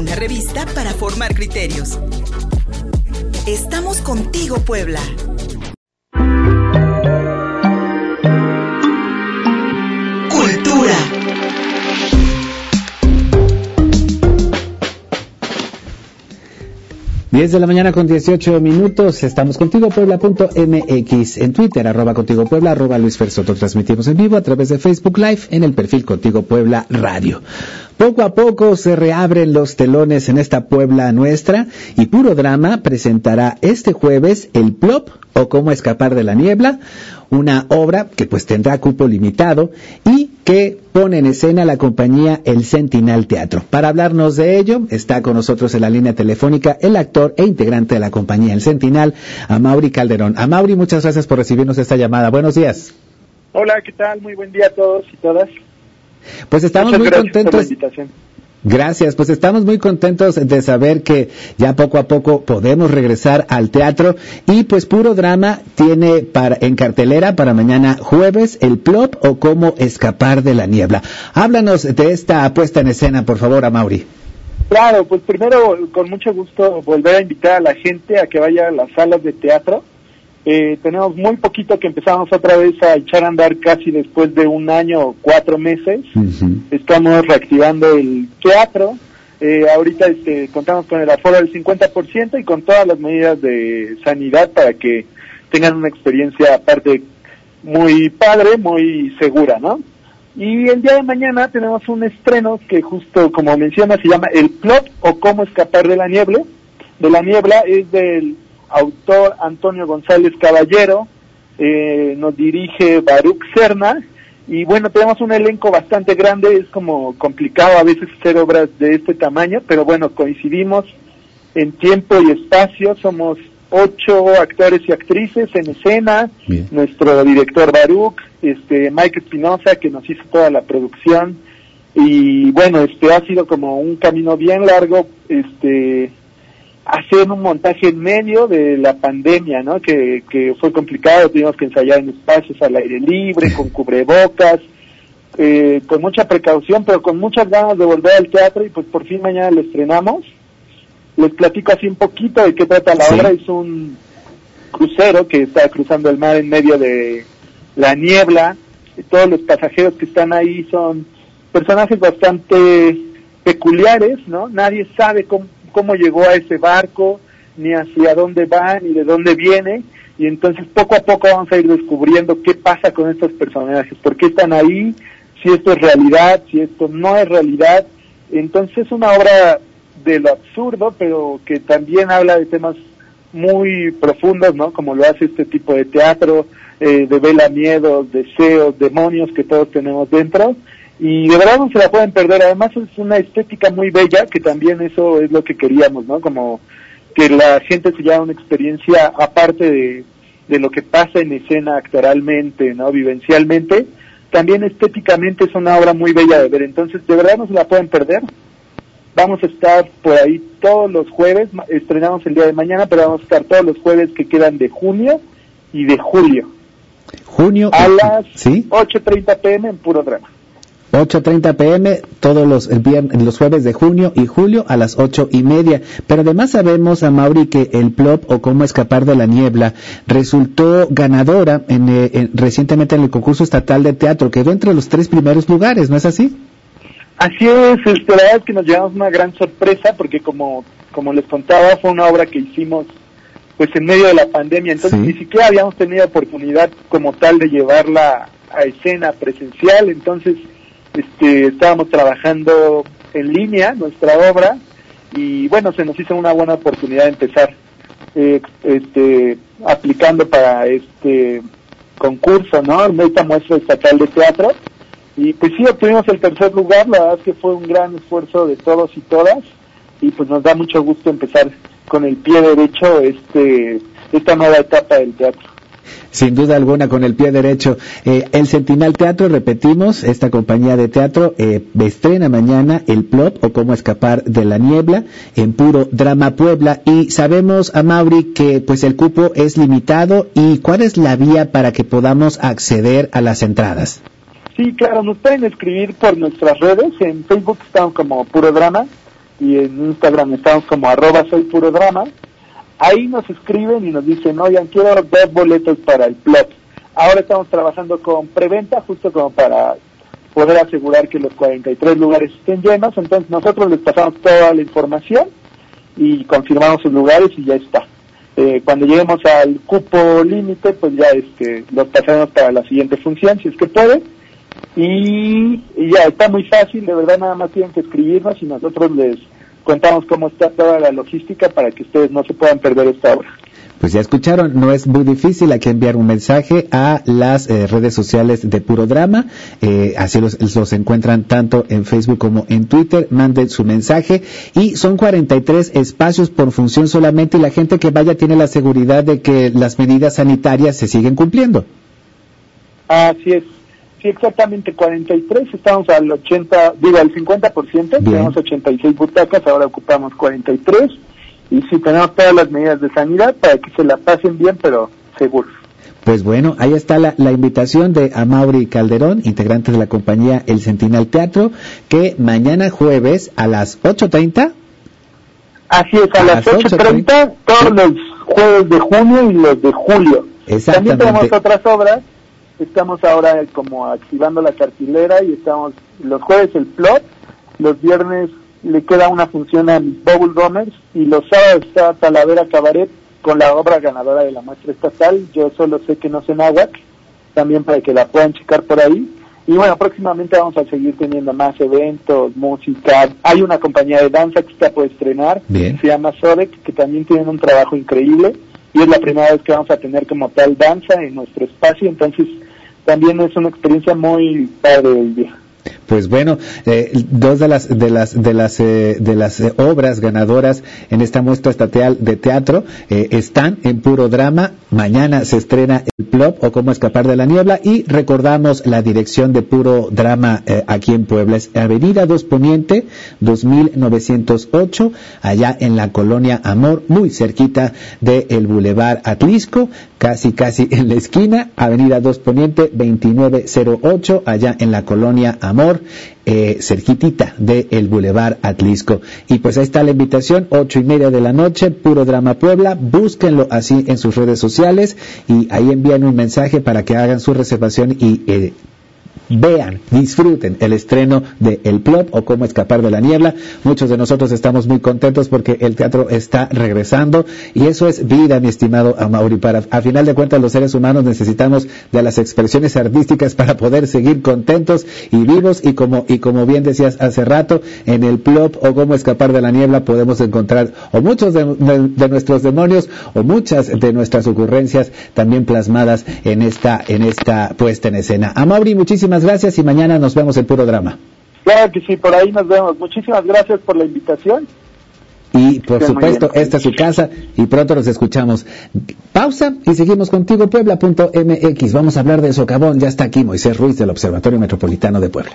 una revista para formar criterios. Estamos contigo, Puebla. Cultura. 10 de la mañana con 18 minutos. Estamos contigo Puebla.mx en Twitter, arroba contigo Puebla, arroba Luis Fersoto. Transmitimos en vivo a través de Facebook Live en el perfil Contigo Puebla Radio. Poco a poco se reabren los telones en esta Puebla nuestra y Puro Drama presentará este jueves el Plop o Cómo escapar de la niebla, una obra que pues tendrá cupo limitado y que pone en escena la compañía El Sentinal Teatro. Para hablarnos de ello, está con nosotros en la línea telefónica el actor e integrante de la compañía El Sentinal, Amaury Calderón. Amaury, muchas gracias por recibirnos esta llamada. Buenos días. Hola, ¿qué tal? Muy buen día a todos y todas. Pues estamos muy contentos. Gracias, pues estamos muy contentos de saber que ya poco a poco podemos regresar al teatro y pues Puro Drama tiene para, en cartelera para mañana jueves el plot o cómo escapar de la niebla. Háblanos de esta puesta en escena, por favor, a Mauri. Claro, pues primero con mucho gusto volver a invitar a la gente a que vaya a las salas de teatro eh, tenemos muy poquito que empezamos otra vez a echar a andar casi después de un año o cuatro meses. Estamos reactivando el teatro. Eh, ahorita este, contamos con el aforo del 50% y con todas las medidas de sanidad para que tengan una experiencia aparte muy padre, muy segura, ¿no? Y el día de mañana tenemos un estreno que justo como menciona se llama El Plot o Cómo Escapar de la Niebla. De la Niebla es del autor Antonio González Caballero, eh, nos dirige Baruch Serna, y bueno, tenemos un elenco bastante grande, es como complicado a veces hacer obras de este tamaño, pero bueno, coincidimos en tiempo y espacio, somos ocho actores y actrices en escena, nuestro director Baruch, este Mike Espinosa que nos hizo toda la producción y bueno, este ha sido como un camino bien largo, este hacer un montaje en medio de la pandemia, ¿no? Que, que fue complicado, tuvimos que ensayar en espacios al aire libre, con cubrebocas, eh, con mucha precaución, pero con muchas ganas de volver al teatro y pues por fin mañana lo estrenamos. Les platico así un poquito de qué trata la obra. Es un crucero que está cruzando el mar en medio de la niebla. Y todos los pasajeros que están ahí son personajes bastante peculiares, ¿no? Nadie sabe cómo, cómo llegó a ese barco, ni hacia dónde va, ni de dónde viene. Y entonces poco a poco vamos a ir descubriendo qué pasa con estos personajes, por qué están ahí, si esto es realidad, si esto no es realidad. Entonces es una obra de lo absurdo, pero que también habla de temas muy profundos, ¿no? Como lo hace este tipo de teatro, eh, de vela miedos, deseos, demonios que todos tenemos dentro y de verdad no se la pueden perder. Además es una estética muy bella, que también eso es lo que queríamos, ¿no? Como que la gente se lleva una experiencia aparte de, de lo que pasa en escena actoralmente, ¿no? Vivencialmente, también estéticamente es una obra muy bella de ver. Entonces, de verdad no se la pueden perder. Vamos a estar por ahí todos los jueves, estrenamos el día de mañana, pero vamos a estar todos los jueves que quedan de junio y de julio. Junio. A las ¿sí? 8.30 pm en puro drama. 8.30 pm todos los, viernes, los jueves de junio y julio a las ocho y media. Pero además sabemos, a Mauri, que el plop o cómo escapar de la niebla resultó ganadora en, eh, recientemente en el concurso estatal de teatro. Quedó entre los tres primeros lugares, ¿no es así? Así es, este, la verdad es que nos llevamos una gran sorpresa porque como, como les contaba fue una obra que hicimos pues en medio de la pandemia, entonces ni siquiera habíamos tenido oportunidad como tal de llevarla a escena presencial, entonces este, estábamos trabajando en línea nuestra obra y bueno, se nos hizo una buena oportunidad de empezar eh, este, aplicando para este concurso, ¿no? Esta muestra estatal de teatro. Y pues sí, obtuvimos el tercer lugar, la verdad es que fue un gran esfuerzo de todos y todas y pues nos da mucho gusto empezar con el pie derecho este esta nueva etapa del teatro sin duda alguna con el pie derecho. Eh, el Sentinal Teatro, repetimos, esta compañía de teatro eh, estrena mañana el plot o cómo escapar de la niebla en puro drama Puebla y sabemos a que pues el cupo es limitado y cuál es la vía para que podamos acceder a las entradas. Sí, claro, nos pueden escribir por nuestras redes, en Facebook estamos como puro drama, y en Instagram estamos como arroba soy puro drama. Ahí nos escriben y nos dicen, oigan, quiero dos boletos para el plot. Ahora estamos trabajando con preventa, justo como para poder asegurar que los 43 lugares estén llenos. Entonces nosotros les pasamos toda la información y confirmamos sus lugares y ya está. Eh, cuando lleguemos al cupo límite, pues ya este, los pasaremos para la siguiente función, si es que puede. Y, y, ya está muy fácil, de verdad nada más tienen que escribirnos y nosotros les contamos cómo está toda la logística para que ustedes no se puedan perder esta obra. Pues ya escucharon, no es muy difícil, hay que enviar un mensaje a las eh, redes sociales de Puro Drama, eh, así los, los, encuentran tanto en Facebook como en Twitter, manden su mensaje y son 43 espacios por función solamente y la gente que vaya tiene la seguridad de que las medidas sanitarias se siguen cumpliendo. Así es, sí exactamente 43, estamos al 80, digo al 50%, tenemos 86 butacas, ahora ocupamos 43 y sí tenemos todas las medidas de sanidad para que se la pasen bien, pero seguros. Pues bueno, ahí está la, la, invitación de Amaury Calderón, integrante de la compañía El Sentinel Teatro, que mañana jueves a las 8.30. Así es, a, a las 8.30, todos los jueves de junio y los de julio. También tenemos otras obras, estamos ahora como activando la cartilera y estamos los jueves el plot, los viernes le queda una función a Bubble Gummers y los sábados está Talavera Cabaret con la obra ganadora de la muestra estatal, yo solo sé que no sé náhuatl, también para que la puedan checar por ahí. Y bueno, próximamente vamos a seguir teniendo más eventos, música. Hay una compañía de danza que está por estrenar, Bien. se llama Sodec, que también tienen un trabajo increíble. Y es la primera vez que vamos a tener como tal danza en nuestro espacio, entonces también es una experiencia muy padre el día. Pues bueno, eh, dos de las de las de las eh, de las eh, obras ganadoras en esta muestra estatal de teatro eh, están en puro drama. Mañana se estrena el plop o cómo escapar de la niebla y recordamos la dirección de puro drama eh, aquí en Puebla. Es Avenida Dos Poniente 2908 allá en la colonia Amor muy cerquita del el Boulevard Atlisco casi casi en la esquina. Avenida Dos Poniente 2908 allá en la colonia Amor eh, cerquitita del el Boulevard Atlisco. Y pues ahí está la invitación, ocho y media de la noche, Puro Drama Puebla, búsquenlo así en sus redes sociales y ahí envían un mensaje para que hagan su reservación y eh, vean, disfruten el estreno de El Plop o Cómo escapar de la niebla. Muchos de nosotros estamos muy contentos porque el teatro está regresando y eso es vida, mi estimado Amauri. Para, a final de cuentas, los seres humanos necesitamos de las expresiones artísticas para poder seguir contentos y vivos y como, y como bien decías hace rato, en El Plop o Cómo escapar de la niebla podemos encontrar o muchos de, nuestros demonios o muchas de nuestras ocurrencias también plasmadas en esta, en esta puesta en escena. Amauri, muchísimas gracias y mañana nos vemos en Puro Drama. Claro que sí, por ahí nos vemos. Muchísimas gracias por la invitación. Y por supuesto, esta es su casa y pronto nos escuchamos. Pausa y seguimos contigo, Puebla.mx. Vamos a hablar del socavón. Ya está aquí Moisés Ruiz del Observatorio Metropolitano de Puebla.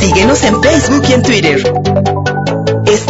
Síguenos en Facebook y en Twitter.